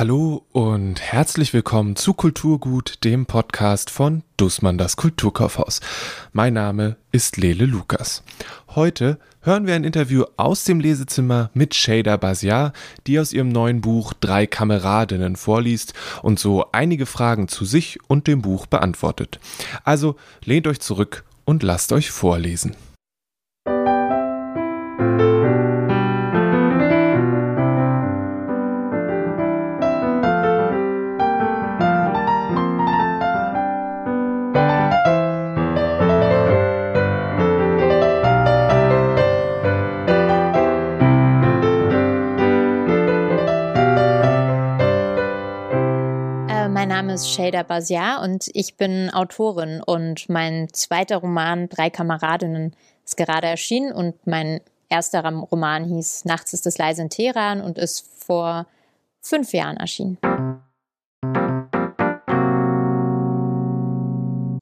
Hallo und herzlich willkommen zu Kulturgut, dem Podcast von Dussmann das Kulturkaufhaus. Mein Name ist Lele Lukas. Heute hören wir ein Interview aus dem Lesezimmer mit Shader Basiar, die aus ihrem neuen Buch Drei Kameradinnen vorliest und so einige Fragen zu sich und dem Buch beantwortet. Also lehnt euch zurück und lasst euch vorlesen. Ist Shader Basiar und ich bin Autorin und mein zweiter Roman Drei Kameradinnen ist gerade erschienen und mein erster Roman hieß Nachts ist es leise in Teheran und ist vor fünf Jahren erschienen.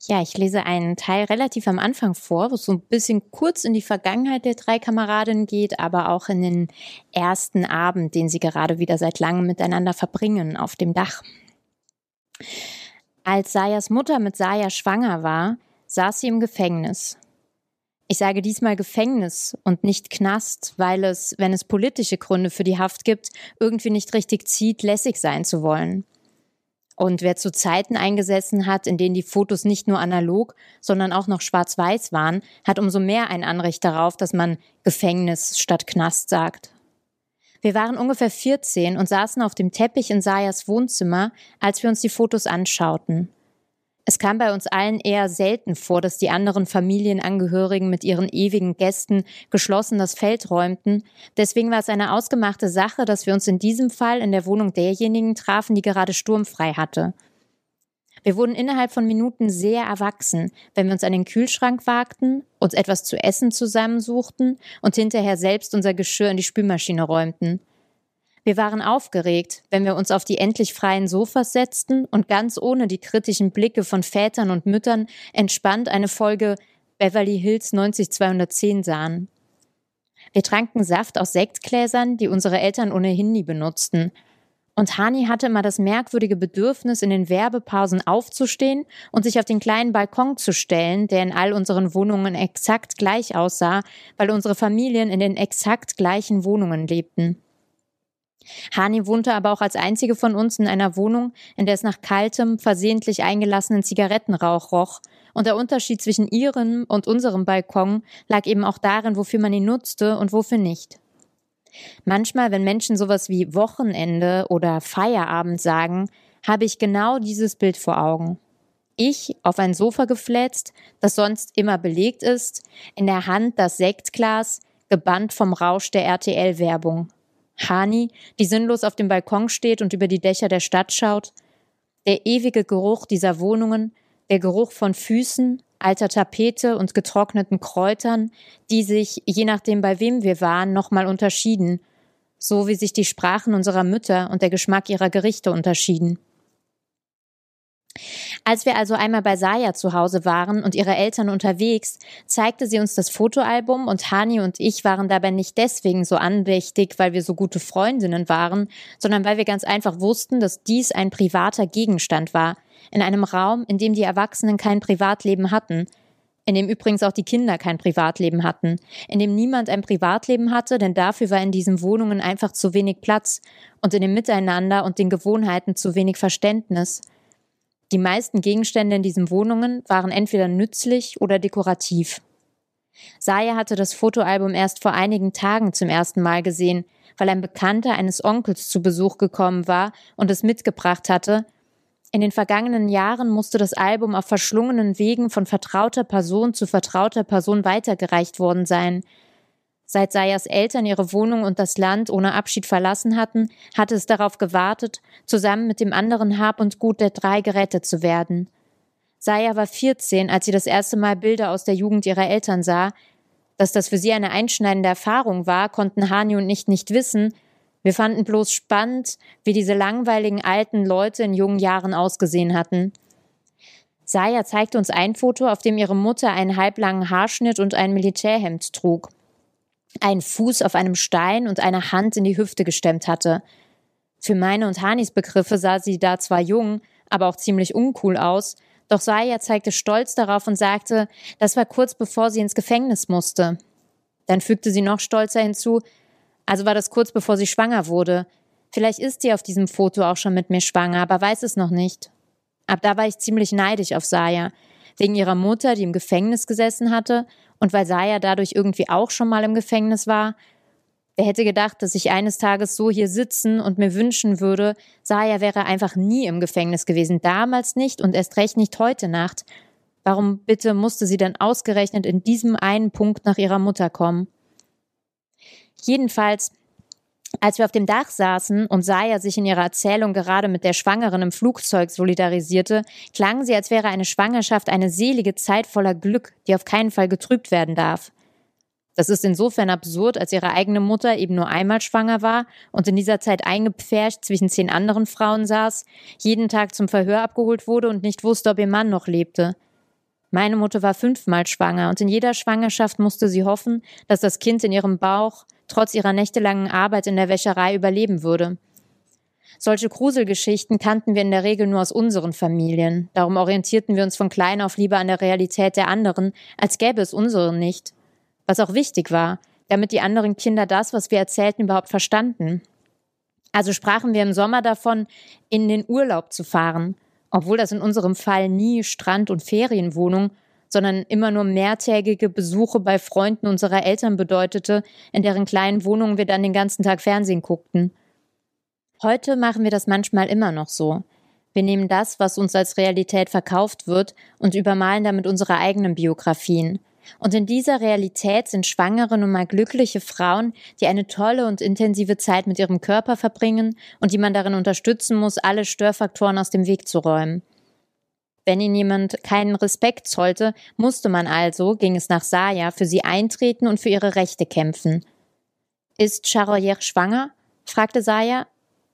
Ja, ich lese einen Teil relativ am Anfang vor, wo es so ein bisschen kurz in die Vergangenheit der drei Kameradinnen geht, aber auch in den ersten Abend, den sie gerade wieder seit langem miteinander verbringen auf dem Dach. Als Sayas Mutter mit Saya schwanger war, saß sie im Gefängnis. Ich sage diesmal Gefängnis und nicht Knast, weil es, wenn es politische Gründe für die Haft gibt, irgendwie nicht richtig zieht, lässig sein zu wollen. Und wer zu Zeiten eingesessen hat, in denen die Fotos nicht nur analog, sondern auch noch schwarz-weiß waren, hat umso mehr ein Anrecht darauf, dass man Gefängnis statt Knast sagt. Wir waren ungefähr 14 und saßen auf dem Teppich in Sayas Wohnzimmer, als wir uns die Fotos anschauten. Es kam bei uns allen eher selten vor, dass die anderen Familienangehörigen mit ihren ewigen Gästen geschlossen das Feld räumten. Deswegen war es eine ausgemachte Sache, dass wir uns in diesem Fall in der Wohnung derjenigen trafen, die gerade sturmfrei hatte. Wir wurden innerhalb von Minuten sehr erwachsen, wenn wir uns an den Kühlschrank wagten, uns etwas zu essen zusammensuchten und hinterher selbst unser Geschirr in die Spülmaschine räumten. Wir waren aufgeregt, wenn wir uns auf die endlich freien Sofas setzten und ganz ohne die kritischen Blicke von Vätern und Müttern entspannt eine Folge Beverly Hills 90210 sahen. Wir tranken Saft aus Sektgläsern, die unsere Eltern ohnehin nie benutzten, und Hani hatte immer das merkwürdige Bedürfnis, in den Werbepausen aufzustehen und sich auf den kleinen Balkon zu stellen, der in all unseren Wohnungen exakt gleich aussah, weil unsere Familien in den exakt gleichen Wohnungen lebten. Hani wohnte aber auch als einzige von uns in einer Wohnung, in der es nach kaltem, versehentlich eingelassenen Zigarettenrauch roch, und der Unterschied zwischen ihrem und unserem Balkon lag eben auch darin, wofür man ihn nutzte und wofür nicht. Manchmal, wenn Menschen sowas wie Wochenende oder Feierabend sagen, habe ich genau dieses Bild vor Augen. Ich auf ein Sofa geflätzt, das sonst immer belegt ist, in der Hand das Sektglas, gebannt vom Rausch der RTL-Werbung. Hani, die sinnlos auf dem Balkon steht und über die Dächer der Stadt schaut. Der ewige Geruch dieser Wohnungen, der Geruch von Füßen, alter Tapete und getrockneten Kräutern, die sich, je nachdem bei wem wir waren, nochmal unterschieden, so wie sich die Sprachen unserer Mütter und der Geschmack ihrer Gerichte unterschieden. Als wir also einmal bei Saya zu Hause waren und ihre Eltern unterwegs, zeigte sie uns das Fotoalbum und Hani und ich waren dabei nicht deswegen so andächtig, weil wir so gute Freundinnen waren, sondern weil wir ganz einfach wussten, dass dies ein privater Gegenstand war, in einem Raum, in dem die Erwachsenen kein Privatleben hatten, in dem übrigens auch die Kinder kein Privatleben hatten, in dem niemand ein Privatleben hatte, denn dafür war in diesen Wohnungen einfach zu wenig Platz und in dem Miteinander und den Gewohnheiten zu wenig Verständnis. Die meisten Gegenstände in diesen Wohnungen waren entweder nützlich oder dekorativ. Saya hatte das Fotoalbum erst vor einigen Tagen zum ersten Mal gesehen, weil ein Bekannter eines Onkels zu Besuch gekommen war und es mitgebracht hatte in den vergangenen Jahren musste das Album auf verschlungenen Wegen von vertrauter Person zu vertrauter Person weitergereicht worden sein. Seit Sayas Eltern ihre Wohnung und das Land ohne Abschied verlassen hatten, hatte es darauf gewartet, zusammen mit dem anderen Hab und Gut der drei gerettet zu werden. Saya war 14, als sie das erste Mal Bilder aus der Jugend ihrer Eltern sah. Dass das für sie eine einschneidende Erfahrung war, konnten Hani und ich nicht wissen, wir fanden bloß spannend, wie diese langweiligen alten Leute in jungen Jahren ausgesehen hatten. Saya zeigte uns ein Foto, auf dem ihre Mutter einen halblangen Haarschnitt und ein Militärhemd trug, einen Fuß auf einem Stein und eine Hand in die Hüfte gestemmt hatte. Für meine und Hanis Begriffe sah sie da zwar jung, aber auch ziemlich uncool aus, doch Saya zeigte Stolz darauf und sagte, das war kurz bevor sie ins Gefängnis musste. Dann fügte sie noch stolzer hinzu, also war das kurz bevor sie schwanger wurde. Vielleicht ist sie auf diesem Foto auch schon mit mir schwanger, aber weiß es noch nicht. Ab da war ich ziemlich neidisch auf Saya, wegen ihrer Mutter, die im Gefängnis gesessen hatte, und weil Saya dadurch irgendwie auch schon mal im Gefängnis war Wer hätte gedacht, dass ich eines Tages so hier sitzen und mir wünschen würde, Saya wäre einfach nie im Gefängnis gewesen, damals nicht und erst recht nicht heute Nacht. Warum bitte musste sie dann ausgerechnet in diesem einen Punkt nach ihrer Mutter kommen? Jedenfalls, als wir auf dem Dach saßen und Saya sich in ihrer Erzählung gerade mit der Schwangeren im Flugzeug solidarisierte, klang sie, als wäre eine Schwangerschaft eine selige Zeit voller Glück, die auf keinen Fall getrübt werden darf. Das ist insofern absurd, als ihre eigene Mutter eben nur einmal schwanger war und in dieser Zeit eingepfercht zwischen zehn anderen Frauen saß, jeden Tag zum Verhör abgeholt wurde und nicht wusste, ob ihr Mann noch lebte. Meine Mutter war fünfmal schwanger und in jeder Schwangerschaft musste sie hoffen, dass das Kind in ihrem Bauch trotz ihrer nächtelangen Arbeit in der Wäscherei überleben würde. Solche Gruselgeschichten kannten wir in der Regel nur aus unseren Familien. Darum orientierten wir uns von klein auf lieber an der Realität der anderen, als gäbe es unseren nicht was auch wichtig war, damit die anderen Kinder das, was wir erzählten, überhaupt verstanden. Also sprachen wir im Sommer davon, in den Urlaub zu fahren, obwohl das in unserem Fall nie Strand- und Ferienwohnung, sondern immer nur mehrtägige Besuche bei Freunden unserer Eltern bedeutete, in deren kleinen Wohnungen wir dann den ganzen Tag Fernsehen guckten. Heute machen wir das manchmal immer noch so. Wir nehmen das, was uns als Realität verkauft wird, und übermalen damit unsere eigenen Biografien. Und in dieser Realität sind schwangere nun mal glückliche Frauen, die eine tolle und intensive Zeit mit ihrem Körper verbringen und die man darin unterstützen muss, alle Störfaktoren aus dem Weg zu räumen. Wenn ihnen jemand keinen Respekt zollte, musste man also, ging es nach Saya, für sie eintreten und für ihre Rechte kämpfen. Ist Charoyer schwanger? fragte Saya,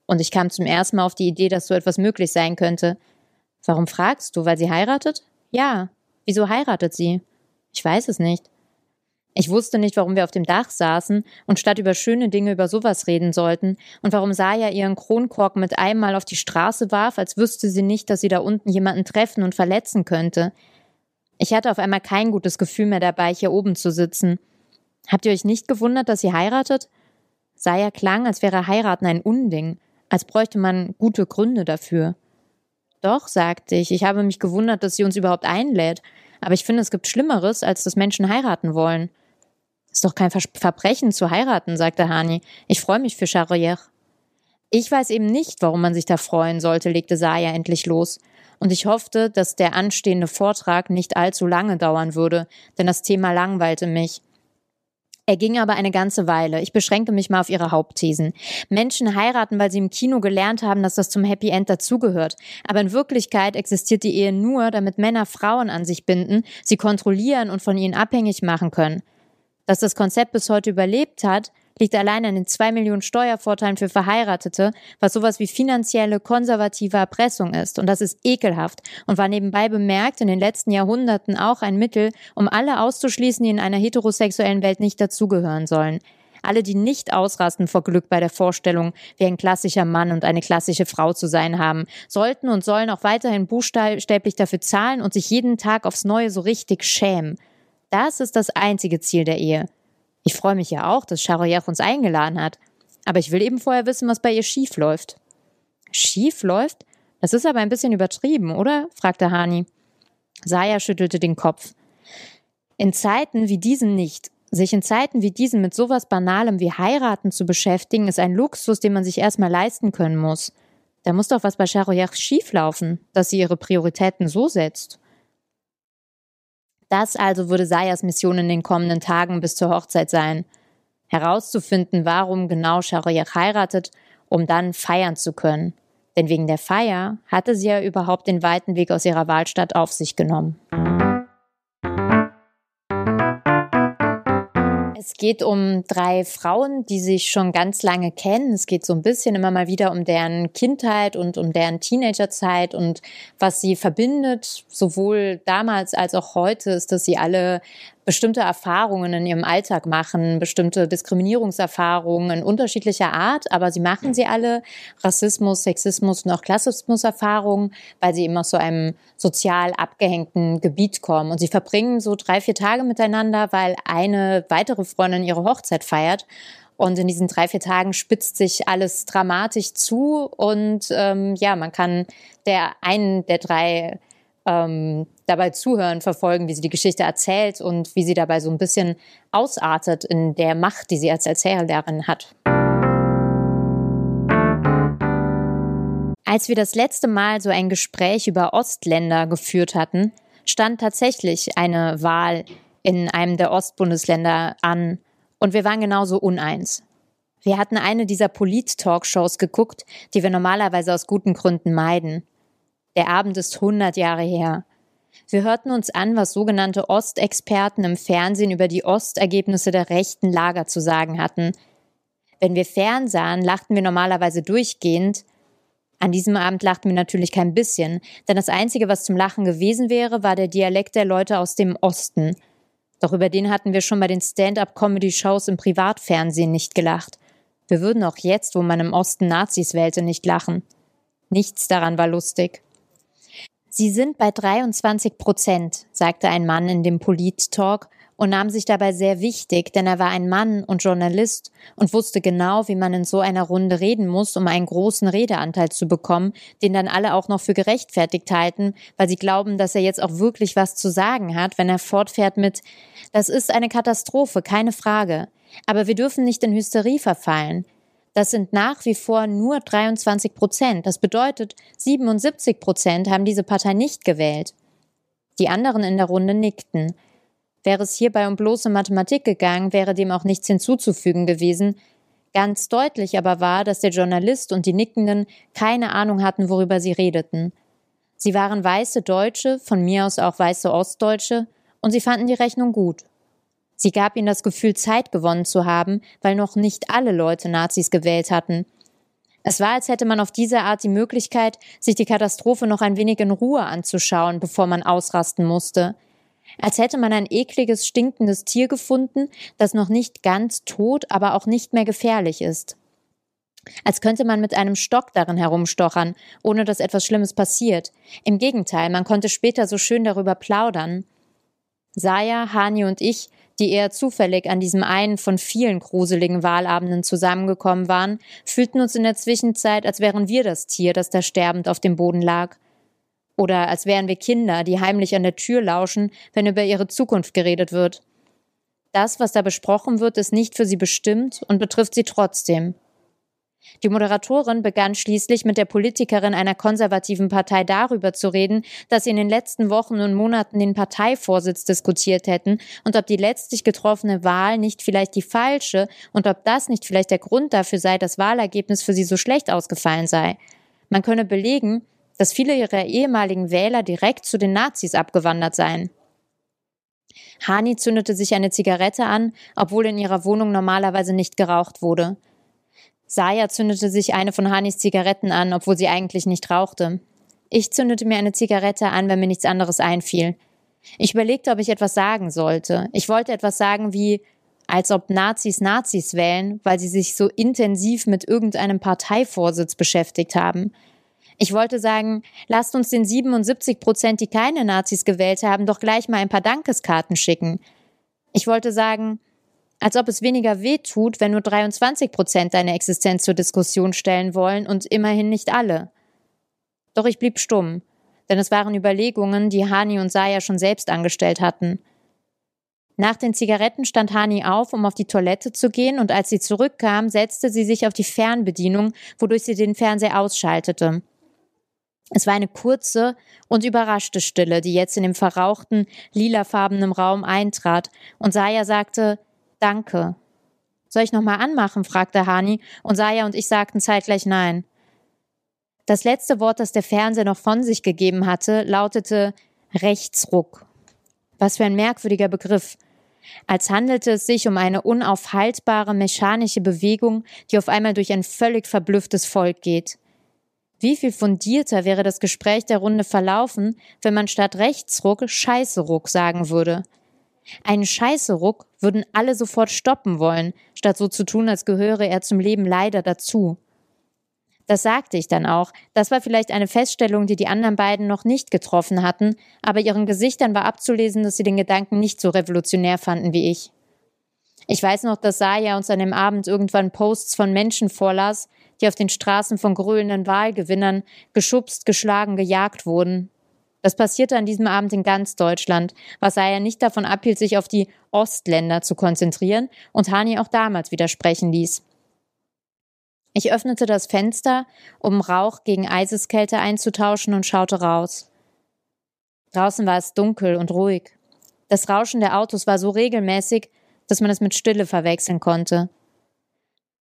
und ich kam zum ersten Mal auf die Idee, dass so etwas möglich sein könnte. Warum fragst du, weil sie heiratet? Ja. Wieso heiratet sie? Ich weiß es nicht. Ich wusste nicht, warum wir auf dem Dach saßen und statt über schöne Dinge über sowas reden sollten und warum Saya ihren Kronkorken mit einmal auf die Straße warf, als wüsste sie nicht, dass sie da unten jemanden treffen und verletzen könnte. Ich hatte auf einmal kein gutes Gefühl mehr dabei, hier oben zu sitzen. Habt ihr euch nicht gewundert, dass sie heiratet? Saya klang, als wäre heiraten ein Unding, als bräuchte man gute Gründe dafür. Doch, sagte ich, ich habe mich gewundert, dass sie uns überhaupt einlädt aber ich finde, es gibt Schlimmeres, als dass Menschen heiraten wollen. Ist doch kein Verbrechen zu heiraten, sagte Hani. Ich freue mich für Charrière. Ich weiß eben nicht, warum man sich da freuen sollte, legte Saya endlich los. Und ich hoffte, dass der anstehende Vortrag nicht allzu lange dauern würde, denn das Thema langweilte mich. Er ging aber eine ganze Weile. Ich beschränke mich mal auf ihre Hauptthesen. Menschen heiraten, weil sie im Kino gelernt haben, dass das zum Happy End dazugehört. Aber in Wirklichkeit existiert die Ehe nur, damit Männer Frauen an sich binden, sie kontrollieren und von ihnen abhängig machen können. Dass das Konzept bis heute überlebt hat, liegt allein an den zwei Millionen Steuervorteilen für Verheiratete, was sowas wie finanzielle, konservative Erpressung ist. Und das ist ekelhaft und war nebenbei bemerkt in den letzten Jahrhunderten auch ein Mittel, um alle auszuschließen, die in einer heterosexuellen Welt nicht dazugehören sollen. Alle, die nicht ausrasten vor Glück bei der Vorstellung, wie ein klassischer Mann und eine klassische Frau zu sein haben, sollten und sollen auch weiterhin buchstäblich dafür zahlen und sich jeden Tag aufs Neue so richtig schämen. Das ist das einzige Ziel der Ehe. Ich freue mich ja auch, dass Charoyach uns eingeladen hat. Aber ich will eben vorher wissen, was bei ihr schief läuft. Schief läuft? Das ist aber ein bisschen übertrieben, oder? fragte Hani. Saya schüttelte den Kopf. In Zeiten wie diesen nicht. Sich in Zeiten wie diesen mit sowas Banalem wie heiraten zu beschäftigen, ist ein Luxus, den man sich erstmal leisten können muss. Da muss doch was bei Charoyach schieflaufen, dass sie ihre Prioritäten so setzt. Das also würde Sayas Mission in den kommenden Tagen bis zur Hochzeit sein. Herauszufinden, warum genau Shariach heiratet, um dann feiern zu können. Denn wegen der Feier hatte sie ja überhaupt den weiten Weg aus ihrer Wahlstadt auf sich genommen. Es geht um drei Frauen, die sich schon ganz lange kennen. Es geht so ein bisschen immer mal wieder um deren Kindheit und um deren Teenagerzeit und was sie verbindet, sowohl damals als auch heute, ist, dass sie alle bestimmte Erfahrungen in ihrem Alltag machen, bestimmte Diskriminierungserfahrungen in unterschiedlicher Art, aber sie machen sie alle, Rassismus, Sexismus und auch Klassismuserfahrungen, weil sie eben aus so einem sozial abgehängten Gebiet kommen. Und sie verbringen so drei, vier Tage miteinander, weil eine weitere Freundin ihre Hochzeit feiert. Und in diesen drei, vier Tagen spitzt sich alles dramatisch zu und ähm, ja, man kann der einen der drei ähm, dabei zuhören, verfolgen, wie sie die Geschichte erzählt und wie sie dabei so ein bisschen ausartet in der Macht, die sie als Erzählerin hat. Als wir das letzte Mal so ein Gespräch über Ostländer geführt hatten, stand tatsächlich eine Wahl in einem der Ostbundesländer an und wir waren genauso uneins. Wir hatten eine dieser Polit-Talkshows geguckt, die wir normalerweise aus guten Gründen meiden. Der Abend ist 100 Jahre her. Wir hörten uns an, was sogenannte Ostexperten im Fernsehen über die Ostergebnisse der rechten Lager zu sagen hatten. Wenn wir fernsahen, lachten wir normalerweise durchgehend. An diesem Abend lachten wir natürlich kein bisschen, denn das Einzige, was zum Lachen gewesen wäre, war der Dialekt der Leute aus dem Osten. Doch über den hatten wir schon bei den Stand-up-Comedy-Shows im Privatfernsehen nicht gelacht. Wir würden auch jetzt, wo man im Osten Nazis wählte, nicht lachen. Nichts daran war lustig. Sie sind bei 23 Prozent, sagte ein Mann in dem Polit-Talk und nahm sich dabei sehr wichtig, denn er war ein Mann und Journalist und wusste genau, wie man in so einer Runde reden muss, um einen großen Redeanteil zu bekommen, den dann alle auch noch für gerechtfertigt halten, weil sie glauben, dass er jetzt auch wirklich was zu sagen hat, wenn er fortfährt mit Das ist eine Katastrophe, keine Frage. Aber wir dürfen nicht in Hysterie verfallen. Das sind nach wie vor nur 23 Prozent. Das bedeutet, 77 Prozent haben diese Partei nicht gewählt. Die anderen in der Runde nickten. Wäre es hierbei um bloße Mathematik gegangen, wäre dem auch nichts hinzuzufügen gewesen. Ganz deutlich aber war, dass der Journalist und die Nickenden keine Ahnung hatten, worüber sie redeten. Sie waren weiße Deutsche, von mir aus auch weiße Ostdeutsche, und sie fanden die Rechnung gut. Sie gab ihnen das Gefühl, Zeit gewonnen zu haben, weil noch nicht alle Leute Nazis gewählt hatten. Es war, als hätte man auf diese Art die Möglichkeit, sich die Katastrophe noch ein wenig in Ruhe anzuschauen, bevor man ausrasten musste. Als hätte man ein ekliges, stinkendes Tier gefunden, das noch nicht ganz tot, aber auch nicht mehr gefährlich ist. Als könnte man mit einem Stock darin herumstochern, ohne dass etwas Schlimmes passiert. Im Gegenteil, man konnte später so schön darüber plaudern. Saya, Hani und ich die eher zufällig an diesem einen von vielen gruseligen Wahlabenden zusammengekommen waren, fühlten uns in der Zwischenzeit, als wären wir das Tier, das da sterbend auf dem Boden lag. Oder als wären wir Kinder, die heimlich an der Tür lauschen, wenn über ihre Zukunft geredet wird. Das, was da besprochen wird, ist nicht für sie bestimmt und betrifft sie trotzdem. Die Moderatorin begann schließlich mit der Politikerin einer konservativen Partei darüber zu reden, dass sie in den letzten Wochen und Monaten den Parteivorsitz diskutiert hätten und ob die letztlich getroffene Wahl nicht vielleicht die falsche und ob das nicht vielleicht der Grund dafür sei, dass Wahlergebnis für sie so schlecht ausgefallen sei. Man könne belegen, dass viele ihrer ehemaligen Wähler direkt zu den Nazis abgewandert seien. Hani zündete sich eine Zigarette an, obwohl in ihrer Wohnung normalerweise nicht geraucht wurde. Saya zündete sich eine von Hanis Zigaretten an, obwohl sie eigentlich nicht rauchte. Ich zündete mir eine Zigarette an, wenn mir nichts anderes einfiel. Ich überlegte, ob ich etwas sagen sollte. Ich wollte etwas sagen wie, als ob Nazis Nazis wählen, weil sie sich so intensiv mit irgendeinem Parteivorsitz beschäftigt haben. Ich wollte sagen, lasst uns den 77 Prozent, die keine Nazis gewählt haben, doch gleich mal ein paar Dankeskarten schicken. Ich wollte sagen, als ob es weniger weh tut, wenn nur 23 Prozent deine Existenz zur Diskussion stellen wollen und immerhin nicht alle. Doch ich blieb stumm, denn es waren Überlegungen, die Hani und Saya schon selbst angestellt hatten. Nach den Zigaretten stand Hani auf, um auf die Toilette zu gehen, und als sie zurückkam, setzte sie sich auf die Fernbedienung, wodurch sie den Fernseher ausschaltete. Es war eine kurze und überraschte Stille, die jetzt in dem verrauchten, lilafarbenen Raum eintrat, und Saya sagte, Danke. Soll ich nochmal anmachen? fragte Hani und Saya und ich sagten zeitgleich nein. Das letzte Wort, das der Fernseher noch von sich gegeben hatte, lautete Rechtsruck. Was für ein merkwürdiger Begriff. Als handelte es sich um eine unaufhaltbare mechanische Bewegung, die auf einmal durch ein völlig verblüfftes Volk geht. Wie viel fundierter wäre das Gespräch der Runde verlaufen, wenn man statt Rechtsruck Scheißeruck sagen würde? Einen Scheißeruck würden alle sofort stoppen wollen, statt so zu tun, als gehöre er zum Leben leider dazu. Das sagte ich dann auch. Das war vielleicht eine Feststellung, die die anderen beiden noch nicht getroffen hatten, aber ihren Gesichtern war abzulesen, dass sie den Gedanken nicht so revolutionär fanden wie ich. Ich weiß noch, dass Saya uns an dem Abend irgendwann Posts von Menschen vorlas, die auf den Straßen von grölenden Wahlgewinnern geschubst, geschlagen, gejagt wurden. Das passierte an diesem Abend in ganz Deutschland, was Saya nicht davon abhielt, sich auf die Ostländer zu konzentrieren und Hani auch damals widersprechen ließ. Ich öffnete das Fenster, um Rauch gegen Eiseskälte einzutauschen und schaute raus. Draußen war es dunkel und ruhig. Das Rauschen der Autos war so regelmäßig, dass man es mit Stille verwechseln konnte.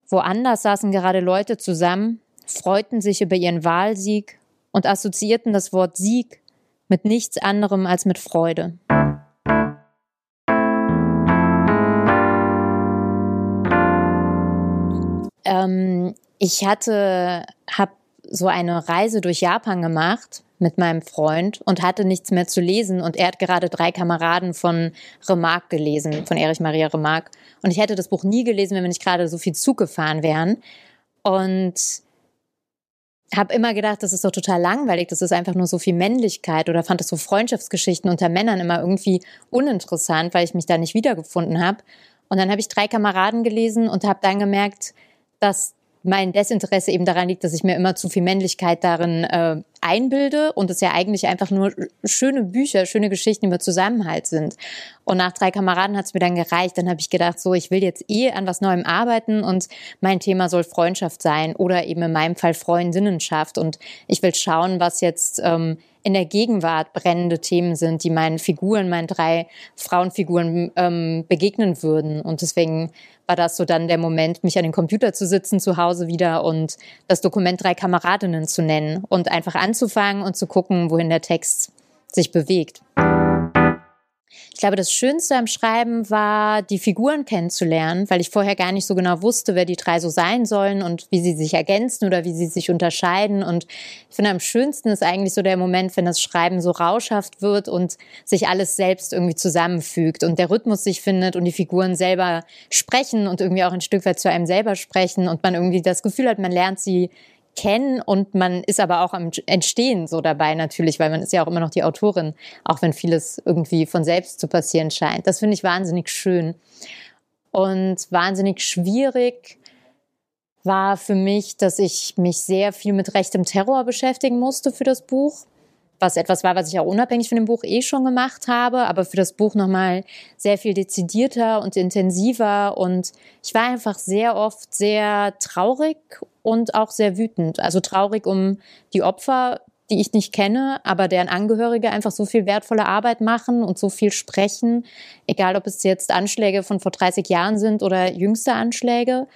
Woanders saßen gerade Leute zusammen, freuten sich über ihren Wahlsieg und assoziierten das Wort Sieg mit nichts anderem als mit Freude. Ähm, ich hatte, habe so eine Reise durch Japan gemacht mit meinem Freund und hatte nichts mehr zu lesen. Und er hat gerade drei Kameraden von Remarque gelesen, von Erich Maria Remarque. Und ich hätte das Buch nie gelesen, wenn wir nicht gerade so viel Zug gefahren wären. Und habe immer gedacht, das ist doch total langweilig, das ist einfach nur so viel Männlichkeit oder fand das so Freundschaftsgeschichten unter Männern immer irgendwie uninteressant, weil ich mich da nicht wiedergefunden habe. Und dann habe ich drei Kameraden gelesen und habe dann gemerkt, dass mein Desinteresse eben daran liegt, dass ich mir immer zu viel Männlichkeit darin äh, einbilde und es ja eigentlich einfach nur schöne Bücher, schöne Geschichten über Zusammenhalt sind. Und nach drei Kameraden hat es mir dann gereicht. Dann habe ich gedacht, so, ich will jetzt eh an was Neuem arbeiten und mein Thema soll Freundschaft sein oder eben in meinem Fall Freundinnenschaft. Und ich will schauen, was jetzt ähm, in der Gegenwart brennende Themen sind, die meinen Figuren, meinen drei Frauenfiguren ähm, begegnen würden. Und deswegen war das so dann der Moment, mich an den Computer zu sitzen zu Hause wieder und das Dokument drei Kameradinnen zu nennen und einfach anzufangen und zu gucken, wohin der Text sich bewegt. Ich glaube, das Schönste am Schreiben war, die Figuren kennenzulernen, weil ich vorher gar nicht so genau wusste, wer die drei so sein sollen und wie sie sich ergänzen oder wie sie sich unterscheiden. Und ich finde, am schönsten ist eigentlich so der Moment, wenn das Schreiben so rauschhaft wird und sich alles selbst irgendwie zusammenfügt und der Rhythmus sich findet und die Figuren selber sprechen und irgendwie auch ein Stück weit zu einem selber sprechen und man irgendwie das Gefühl hat, man lernt sie kennen und man ist aber auch am Entstehen so dabei natürlich, weil man ist ja auch immer noch die Autorin, auch wenn vieles irgendwie von selbst zu passieren scheint. Das finde ich wahnsinnig schön. Und wahnsinnig schwierig war für mich, dass ich mich sehr viel mit rechtem Terror beschäftigen musste für das Buch was etwas war, was ich auch unabhängig von dem Buch eh schon gemacht habe, aber für das Buch nochmal sehr viel dezidierter und intensiver. Und ich war einfach sehr oft sehr traurig und auch sehr wütend. Also traurig um die Opfer, die ich nicht kenne, aber deren Angehörige einfach so viel wertvolle Arbeit machen und so viel sprechen, egal ob es jetzt Anschläge von vor 30 Jahren sind oder jüngste Anschläge.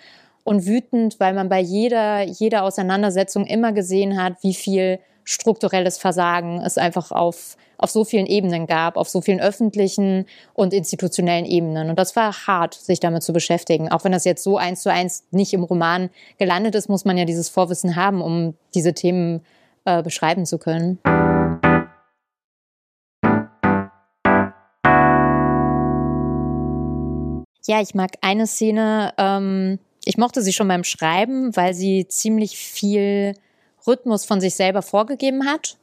Und wütend, weil man bei jeder, jeder Auseinandersetzung immer gesehen hat, wie viel strukturelles Versagen es einfach auf, auf so vielen Ebenen gab, auf so vielen öffentlichen und institutionellen Ebenen. Und das war hart, sich damit zu beschäftigen. Auch wenn das jetzt so eins zu eins nicht im Roman gelandet ist, muss man ja dieses Vorwissen haben, um diese Themen äh, beschreiben zu können. Ja, ich mag eine Szene, ähm, ich mochte sie schon beim Schreiben, weil sie ziemlich viel Rhythmus von sich selber vorgegeben hat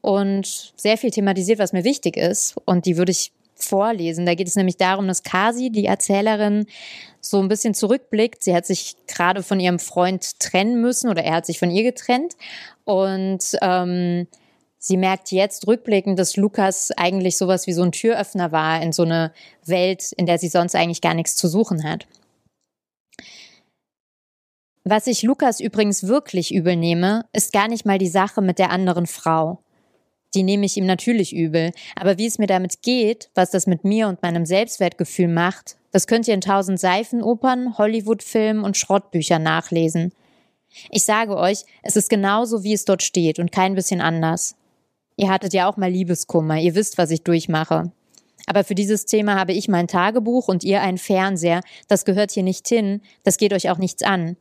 und sehr viel thematisiert, was mir wichtig ist. Und die würde ich vorlesen. Da geht es nämlich darum, dass Kasi, die Erzählerin, so ein bisschen zurückblickt. Sie hat sich gerade von ihrem Freund trennen müssen oder er hat sich von ihr getrennt. Und ähm, sie merkt jetzt rückblickend, dass Lukas eigentlich sowas wie so ein Türöffner war in so eine Welt, in der sie sonst eigentlich gar nichts zu suchen hat. Was ich Lukas übrigens wirklich übel nehme, ist gar nicht mal die Sache mit der anderen Frau. Die nehme ich ihm natürlich übel. Aber wie es mir damit geht, was das mit mir und meinem Selbstwertgefühl macht, das könnt ihr in tausend Seifenopern, Hollywoodfilmen und Schrottbüchern nachlesen. Ich sage euch, es ist genauso, wie es dort steht und kein bisschen anders. Ihr hattet ja auch mal Liebeskummer, ihr wisst, was ich durchmache. Aber für dieses Thema habe ich mein Tagebuch und ihr einen Fernseher. Das gehört hier nicht hin, das geht euch auch nichts an.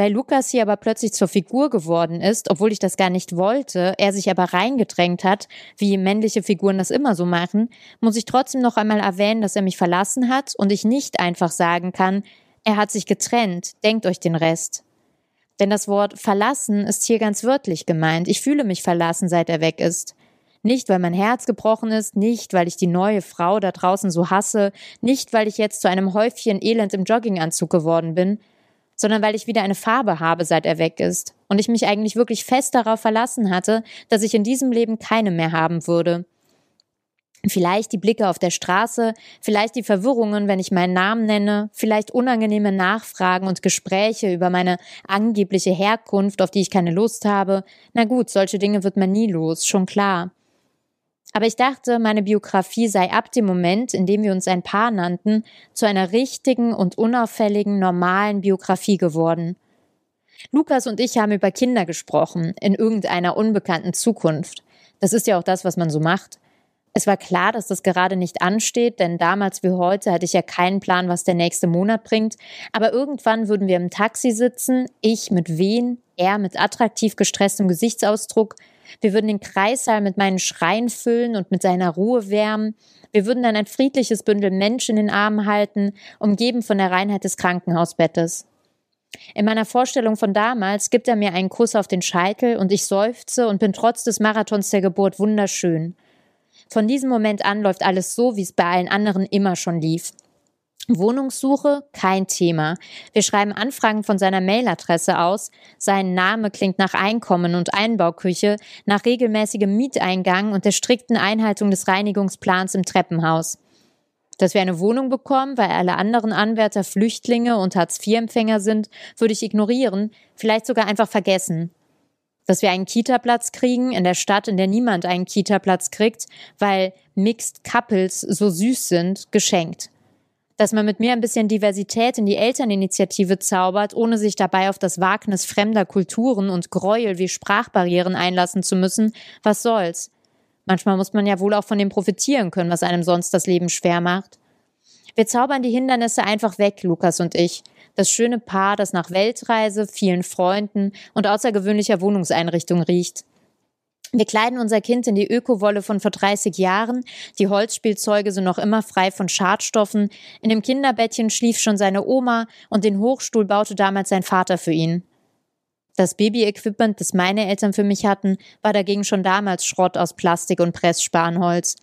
Weil Lukas hier aber plötzlich zur Figur geworden ist, obwohl ich das gar nicht wollte, er sich aber reingedrängt hat, wie männliche Figuren das immer so machen, muss ich trotzdem noch einmal erwähnen, dass er mich verlassen hat und ich nicht einfach sagen kann, er hat sich getrennt, denkt euch den Rest. Denn das Wort verlassen ist hier ganz wörtlich gemeint. Ich fühle mich verlassen, seit er weg ist. Nicht, weil mein Herz gebrochen ist, nicht, weil ich die neue Frau da draußen so hasse, nicht, weil ich jetzt zu einem Häufchen Elend im Jogginganzug geworden bin, sondern weil ich wieder eine Farbe habe, seit er weg ist. Und ich mich eigentlich wirklich fest darauf verlassen hatte, dass ich in diesem Leben keine mehr haben würde. Vielleicht die Blicke auf der Straße, vielleicht die Verwirrungen, wenn ich meinen Namen nenne, vielleicht unangenehme Nachfragen und Gespräche über meine angebliche Herkunft, auf die ich keine Lust habe. Na gut, solche Dinge wird man nie los, schon klar. Aber ich dachte, meine Biografie sei ab dem Moment, in dem wir uns ein Paar nannten, zu einer richtigen und unauffälligen, normalen Biografie geworden. Lukas und ich haben über Kinder gesprochen, in irgendeiner unbekannten Zukunft. Das ist ja auch das, was man so macht. Es war klar, dass das gerade nicht ansteht, denn damals wie heute hatte ich ja keinen Plan, was der nächste Monat bringt. Aber irgendwann würden wir im Taxi sitzen, ich mit Wehen, er mit attraktiv gestresstem Gesichtsausdruck, wir würden den Kreissaal mit meinen Schreien füllen und mit seiner Ruhe wärmen. Wir würden dann ein friedliches Bündel Menschen in den Armen halten, umgeben von der Reinheit des Krankenhausbettes. In meiner Vorstellung von damals gibt er mir einen Kuss auf den Scheitel und ich seufze und bin trotz des Marathons der Geburt wunderschön. Von diesem Moment an läuft alles so, wie es bei allen anderen immer schon lief. Wohnungssuche kein Thema. Wir schreiben Anfragen von seiner Mailadresse aus. Sein Name klingt nach Einkommen und Einbauküche, nach regelmäßigem Mieteingang und der strikten Einhaltung des Reinigungsplans im Treppenhaus. Dass wir eine Wohnung bekommen, weil alle anderen Anwärter Flüchtlinge und Hartz-IV-Empfänger sind, würde ich ignorieren, vielleicht sogar einfach vergessen. Dass wir einen Kita-Platz kriegen in der Stadt, in der niemand einen Kita-Platz kriegt, weil Mixed Couples so süß sind, geschenkt dass man mit mir ein bisschen Diversität in die Elterninitiative zaubert, ohne sich dabei auf das Wagnis fremder Kulturen und Gräuel wie Sprachbarrieren einlassen zu müssen, was soll's? Manchmal muss man ja wohl auch von dem profitieren können, was einem sonst das Leben schwer macht. Wir zaubern die Hindernisse einfach weg, Lukas und ich. Das schöne Paar, das nach Weltreise, vielen Freunden und außergewöhnlicher Wohnungseinrichtung riecht. Wir kleiden unser Kind in die Ökowolle von vor 30 Jahren. Die Holzspielzeuge sind noch immer frei von Schadstoffen. In dem Kinderbettchen schlief schon seine Oma und den Hochstuhl baute damals sein Vater für ihn. Das Baby-Equipment, das meine Eltern für mich hatten, war dagegen schon damals Schrott aus Plastik und Pressspanholz.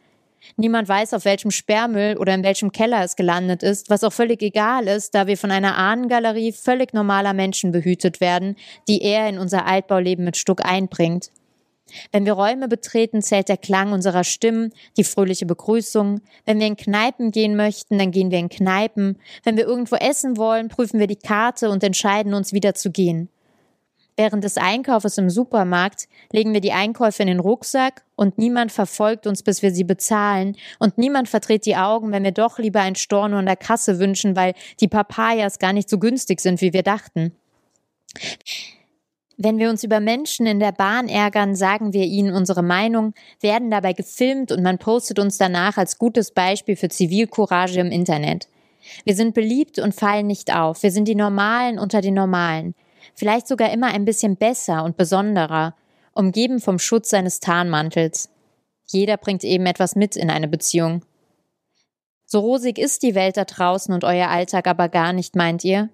Niemand weiß, auf welchem Sperrmüll oder in welchem Keller es gelandet ist, was auch völlig egal ist, da wir von einer Ahnengalerie völlig normaler Menschen behütet werden, die er in unser Altbauleben mit Stuck einbringt. Wenn wir Räume betreten, zählt der Klang unserer Stimmen, die fröhliche Begrüßung. Wenn wir in Kneipen gehen möchten, dann gehen wir in Kneipen. Wenn wir irgendwo essen wollen, prüfen wir die Karte und entscheiden uns wieder zu gehen. Während des Einkaufes im Supermarkt legen wir die Einkäufe in den Rucksack und niemand verfolgt uns, bis wir sie bezahlen und niemand verdreht die Augen, wenn wir doch lieber ein Storno an der Kasse wünschen, weil die Papayas gar nicht so günstig sind, wie wir dachten. Wenn wir uns über Menschen in der Bahn ärgern, sagen wir ihnen unsere Meinung, werden dabei gefilmt und man postet uns danach als gutes Beispiel für Zivilcourage im Internet. Wir sind beliebt und fallen nicht auf. Wir sind die Normalen unter den Normalen. Vielleicht sogar immer ein bisschen besser und besonderer, umgeben vom Schutz seines Tarnmantels. Jeder bringt eben etwas mit in eine Beziehung. So rosig ist die Welt da draußen und euer Alltag aber gar nicht, meint ihr?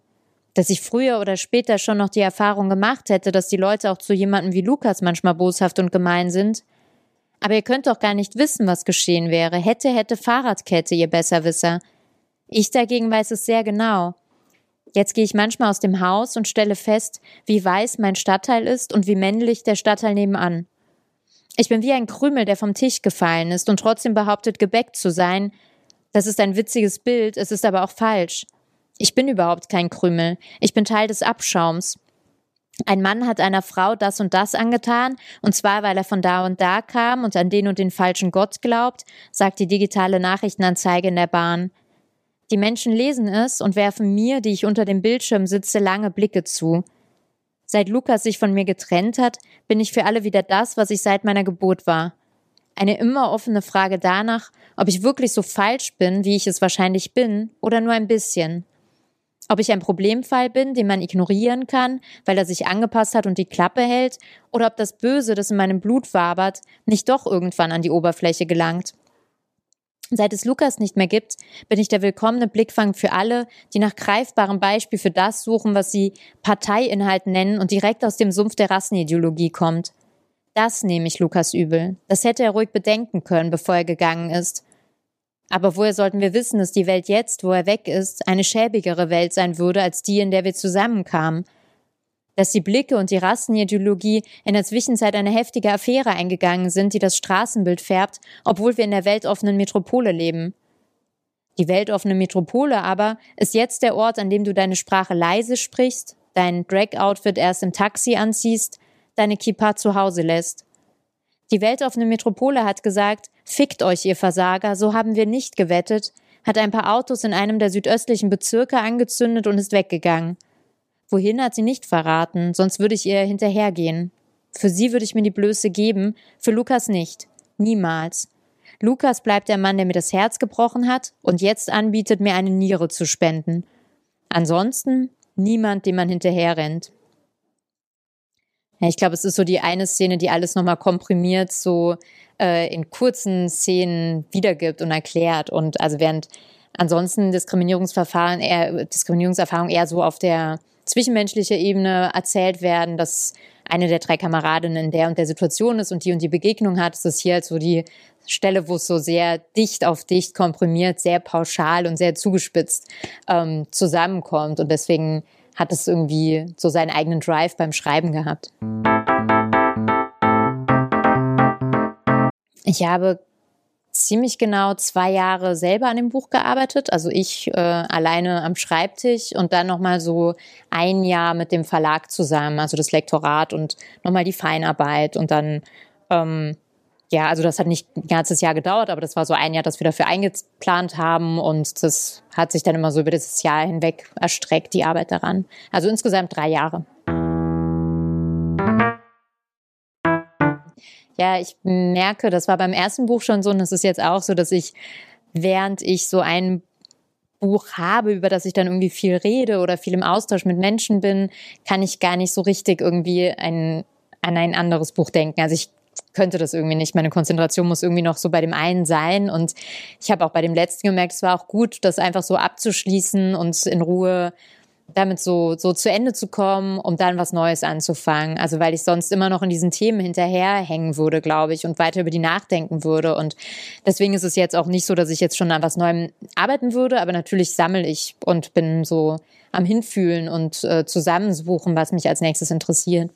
dass ich früher oder später schon noch die Erfahrung gemacht hätte, dass die Leute auch zu jemandem wie Lukas manchmal boshaft und gemein sind. Aber ihr könnt doch gar nicht wissen, was geschehen wäre. Hätte, hätte Fahrradkette, ihr Besserwisser. Ich dagegen weiß es sehr genau. Jetzt gehe ich manchmal aus dem Haus und stelle fest, wie weiß mein Stadtteil ist und wie männlich der Stadtteil nebenan. Ich bin wie ein Krümel, der vom Tisch gefallen ist und trotzdem behauptet, gebäckt zu sein. Das ist ein witziges Bild, es ist aber auch falsch. Ich bin überhaupt kein Krümel. Ich bin Teil des Abschaums. Ein Mann hat einer Frau das und das angetan, und zwar weil er von da und da kam und an den und den falschen Gott glaubt, sagt die digitale Nachrichtenanzeige in der Bahn. Die Menschen lesen es und werfen mir, die ich unter dem Bildschirm sitze, lange Blicke zu. Seit Lukas sich von mir getrennt hat, bin ich für alle wieder das, was ich seit meiner Geburt war. Eine immer offene Frage danach, ob ich wirklich so falsch bin, wie ich es wahrscheinlich bin, oder nur ein bisschen. Ob ich ein Problemfall bin, den man ignorieren kann, weil er sich angepasst hat und die Klappe hält, oder ob das Böse, das in meinem Blut wabert, nicht doch irgendwann an die Oberfläche gelangt. Seit es Lukas nicht mehr gibt, bin ich der willkommene Blickfang für alle, die nach greifbarem Beispiel für das suchen, was sie Parteiinhalt nennen und direkt aus dem Sumpf der Rassenideologie kommt. Das nehme ich Lukas übel. Das hätte er ruhig bedenken können, bevor er gegangen ist. Aber woher sollten wir wissen, dass die Welt jetzt, wo er weg ist, eine schäbigere Welt sein würde als die, in der wir zusammenkamen? Dass die Blicke und die Rassenideologie in der Zwischenzeit eine heftige Affäre eingegangen sind, die das Straßenbild färbt, obwohl wir in der weltoffenen Metropole leben. Die weltoffene Metropole aber ist jetzt der Ort, an dem du deine Sprache leise sprichst, dein Drag-Outfit erst im Taxi anziehst, deine Kippa zu Hause lässt. Die weltoffene Metropole hat gesagt, fickt euch, ihr Versager, so haben wir nicht gewettet, hat ein paar Autos in einem der südöstlichen Bezirke angezündet und ist weggegangen. Wohin hat sie nicht verraten, sonst würde ich ihr hinterhergehen. Für sie würde ich mir die Blöße geben, für Lukas nicht. Niemals. Lukas bleibt der Mann, der mir das Herz gebrochen hat und jetzt anbietet, mir eine Niere zu spenden. Ansonsten niemand, dem man hinterherrennt. Ja, ich glaube, es ist so die eine Szene, die alles nochmal komprimiert, so äh, in kurzen Szenen wiedergibt und erklärt. Und also während ansonsten Diskriminierungsverfahren eher, Diskriminierungserfahrung eher so auf der zwischenmenschlichen Ebene erzählt werden, dass eine der drei Kameradinnen in der und der Situation ist und die und die Begegnung hat, ist das hier halt so die Stelle, wo es so sehr dicht auf dicht komprimiert, sehr pauschal und sehr zugespitzt ähm, zusammenkommt. Und deswegen hat es irgendwie so seinen eigenen Drive beim Schreiben gehabt. Ich habe ziemlich genau zwei Jahre selber an dem Buch gearbeitet, also ich äh, alleine am Schreibtisch und dann nochmal so ein Jahr mit dem Verlag zusammen, also das Lektorat und nochmal die Feinarbeit und dann ähm, ja, also das hat nicht ein ganzes Jahr gedauert, aber das war so ein Jahr, das wir dafür eingeplant haben und das hat sich dann immer so über dieses Jahr hinweg erstreckt, die Arbeit daran. Also insgesamt drei Jahre. Ja, ich merke, das war beim ersten Buch schon so und das ist jetzt auch so, dass ich, während ich so ein Buch habe, über das ich dann irgendwie viel rede oder viel im Austausch mit Menschen bin, kann ich gar nicht so richtig irgendwie ein, an ein anderes Buch denken. Also ich könnte das irgendwie nicht. Meine Konzentration muss irgendwie noch so bei dem einen sein. Und ich habe auch bei dem letzten gemerkt, es war auch gut, das einfach so abzuschließen und in Ruhe damit so, so zu Ende zu kommen, um dann was Neues anzufangen. Also weil ich sonst immer noch in diesen Themen hinterherhängen würde, glaube ich, und weiter über die nachdenken würde. Und deswegen ist es jetzt auch nicht so, dass ich jetzt schon an was Neuem arbeiten würde, aber natürlich sammle ich und bin so am Hinfühlen und äh, zusammensuchen, was mich als nächstes interessiert.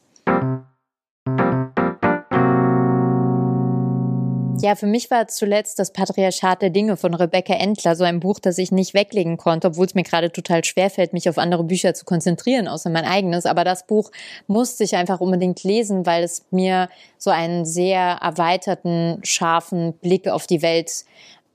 Ja, für mich war zuletzt das Patriarchat der Dinge von Rebecca Entler so ein Buch, das ich nicht weglegen konnte, obwohl es mir gerade total schwerfällt, mich auf andere Bücher zu konzentrieren, außer mein eigenes. Aber das Buch musste ich einfach unbedingt lesen, weil es mir so einen sehr erweiterten, scharfen Blick auf die Welt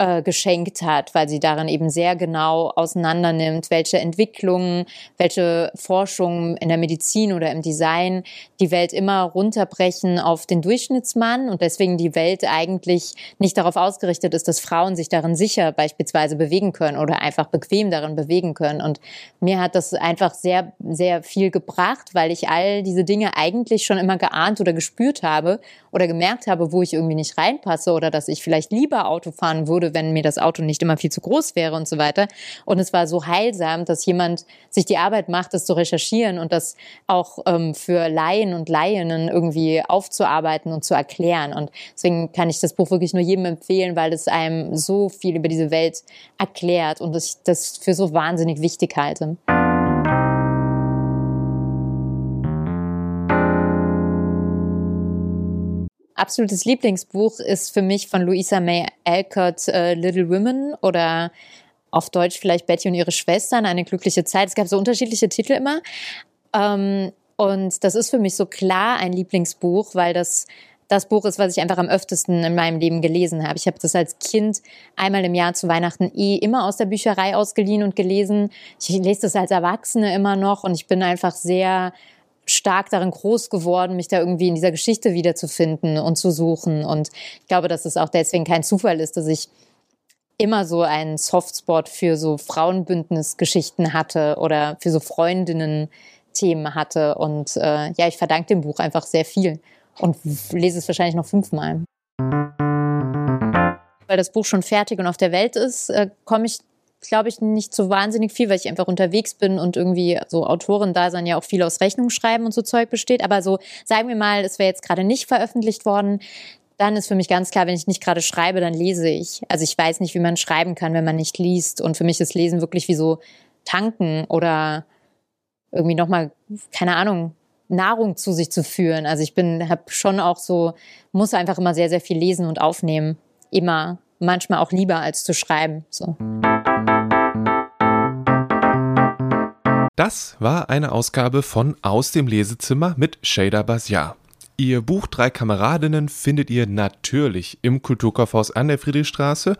äh, geschenkt hat, weil sie darin eben sehr genau auseinandernimmt, welche Entwicklungen, welche Forschungen in der Medizin oder im Design die Welt immer runterbrechen auf den Durchschnittsmann und deswegen die Welt eigentlich nicht darauf ausgerichtet ist, dass Frauen sich darin sicher beispielsweise bewegen können oder einfach bequem darin bewegen können. Und mir hat das einfach sehr, sehr viel gebracht, weil ich all diese Dinge eigentlich schon immer geahnt oder gespürt habe oder gemerkt habe, wo ich irgendwie nicht reinpasse oder dass ich vielleicht lieber Auto fahren würde, wenn mir das Auto nicht immer viel zu groß wäre und so weiter. Und es war so heilsam, dass jemand sich die Arbeit macht, das zu recherchieren und das auch ähm, für Laien und Laienen irgendwie aufzuarbeiten und zu erklären. Und deswegen kann ich das Buch wirklich nur jedem empfehlen, weil es einem so viel über diese Welt erklärt und ich das für so wahnsinnig wichtig halte. Absolutes Lieblingsbuch ist für mich von Louisa May Alcott äh, Little Women oder auf Deutsch vielleicht Betty und ihre Schwestern, eine glückliche Zeit. Es gab so unterschiedliche Titel immer. Ähm, und das ist für mich so klar ein Lieblingsbuch, weil das das Buch ist, was ich einfach am öftesten in meinem Leben gelesen habe. Ich habe das als Kind einmal im Jahr zu Weihnachten eh immer aus der Bücherei ausgeliehen und gelesen. Ich lese das als Erwachsene immer noch und ich bin einfach sehr stark darin groß geworden, mich da irgendwie in dieser Geschichte wiederzufinden und zu suchen. Und ich glaube, dass es auch deswegen kein Zufall ist, dass ich immer so einen Softspot für so Frauenbündnisgeschichten hatte oder für so Freundinnen-Themen hatte. Und äh, ja, ich verdanke dem Buch einfach sehr viel und lese es wahrscheinlich noch fünfmal. Weil das Buch schon fertig und auf der Welt ist, äh, komme ich glaube ich, nicht so wahnsinnig viel, weil ich einfach unterwegs bin und irgendwie so Autoren-Dasein ja auch viel aus Rechnung schreiben und so Zeug besteht. Aber so, sagen wir mal, es wäre jetzt gerade nicht veröffentlicht worden, dann ist für mich ganz klar, wenn ich nicht gerade schreibe, dann lese ich. Also ich weiß nicht, wie man schreiben kann, wenn man nicht liest. Und für mich ist Lesen wirklich wie so tanken oder irgendwie nochmal, keine Ahnung, Nahrung zu sich zu führen. Also ich bin, habe schon auch so, muss einfach immer sehr, sehr viel lesen und aufnehmen. Immer. Manchmal auch lieber als zu schreiben. So. Das war eine Ausgabe von Aus dem Lesezimmer mit Shader Basiar. Ihr Buch Drei Kameradinnen findet ihr natürlich im Kulturkaufhaus an der Friedrichstraße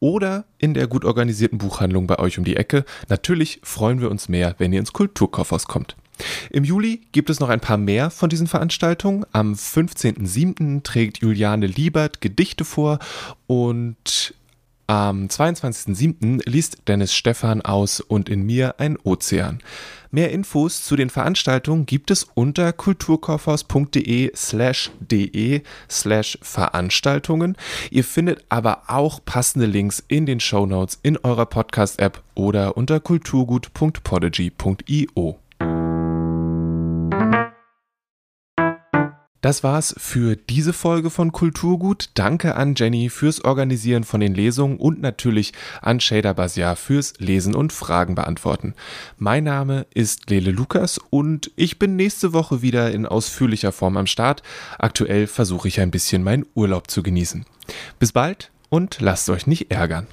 oder in der gut organisierten Buchhandlung bei euch um die Ecke. Natürlich freuen wir uns mehr, wenn ihr ins Kulturkaufhaus kommt. Im Juli gibt es noch ein paar mehr von diesen Veranstaltungen. Am 15.07. trägt Juliane Liebert Gedichte vor und am 22.07. liest Dennis Stephan aus und in mir ein Ozean. Mehr Infos zu den Veranstaltungen gibt es unter kulturkaufhaus.de slash de slash Veranstaltungen. Ihr findet aber auch passende Links in den Show Notes in eurer Podcast-App oder unter kulturgut.podigy.io. Das war's für diese Folge von Kulturgut. Danke an Jenny fürs Organisieren von den Lesungen und natürlich an Shader Basiar fürs Lesen und Fragen beantworten. Mein Name ist Lele Lukas und ich bin nächste Woche wieder in ausführlicher Form am Start. Aktuell versuche ich ein bisschen meinen Urlaub zu genießen. Bis bald und lasst euch nicht ärgern.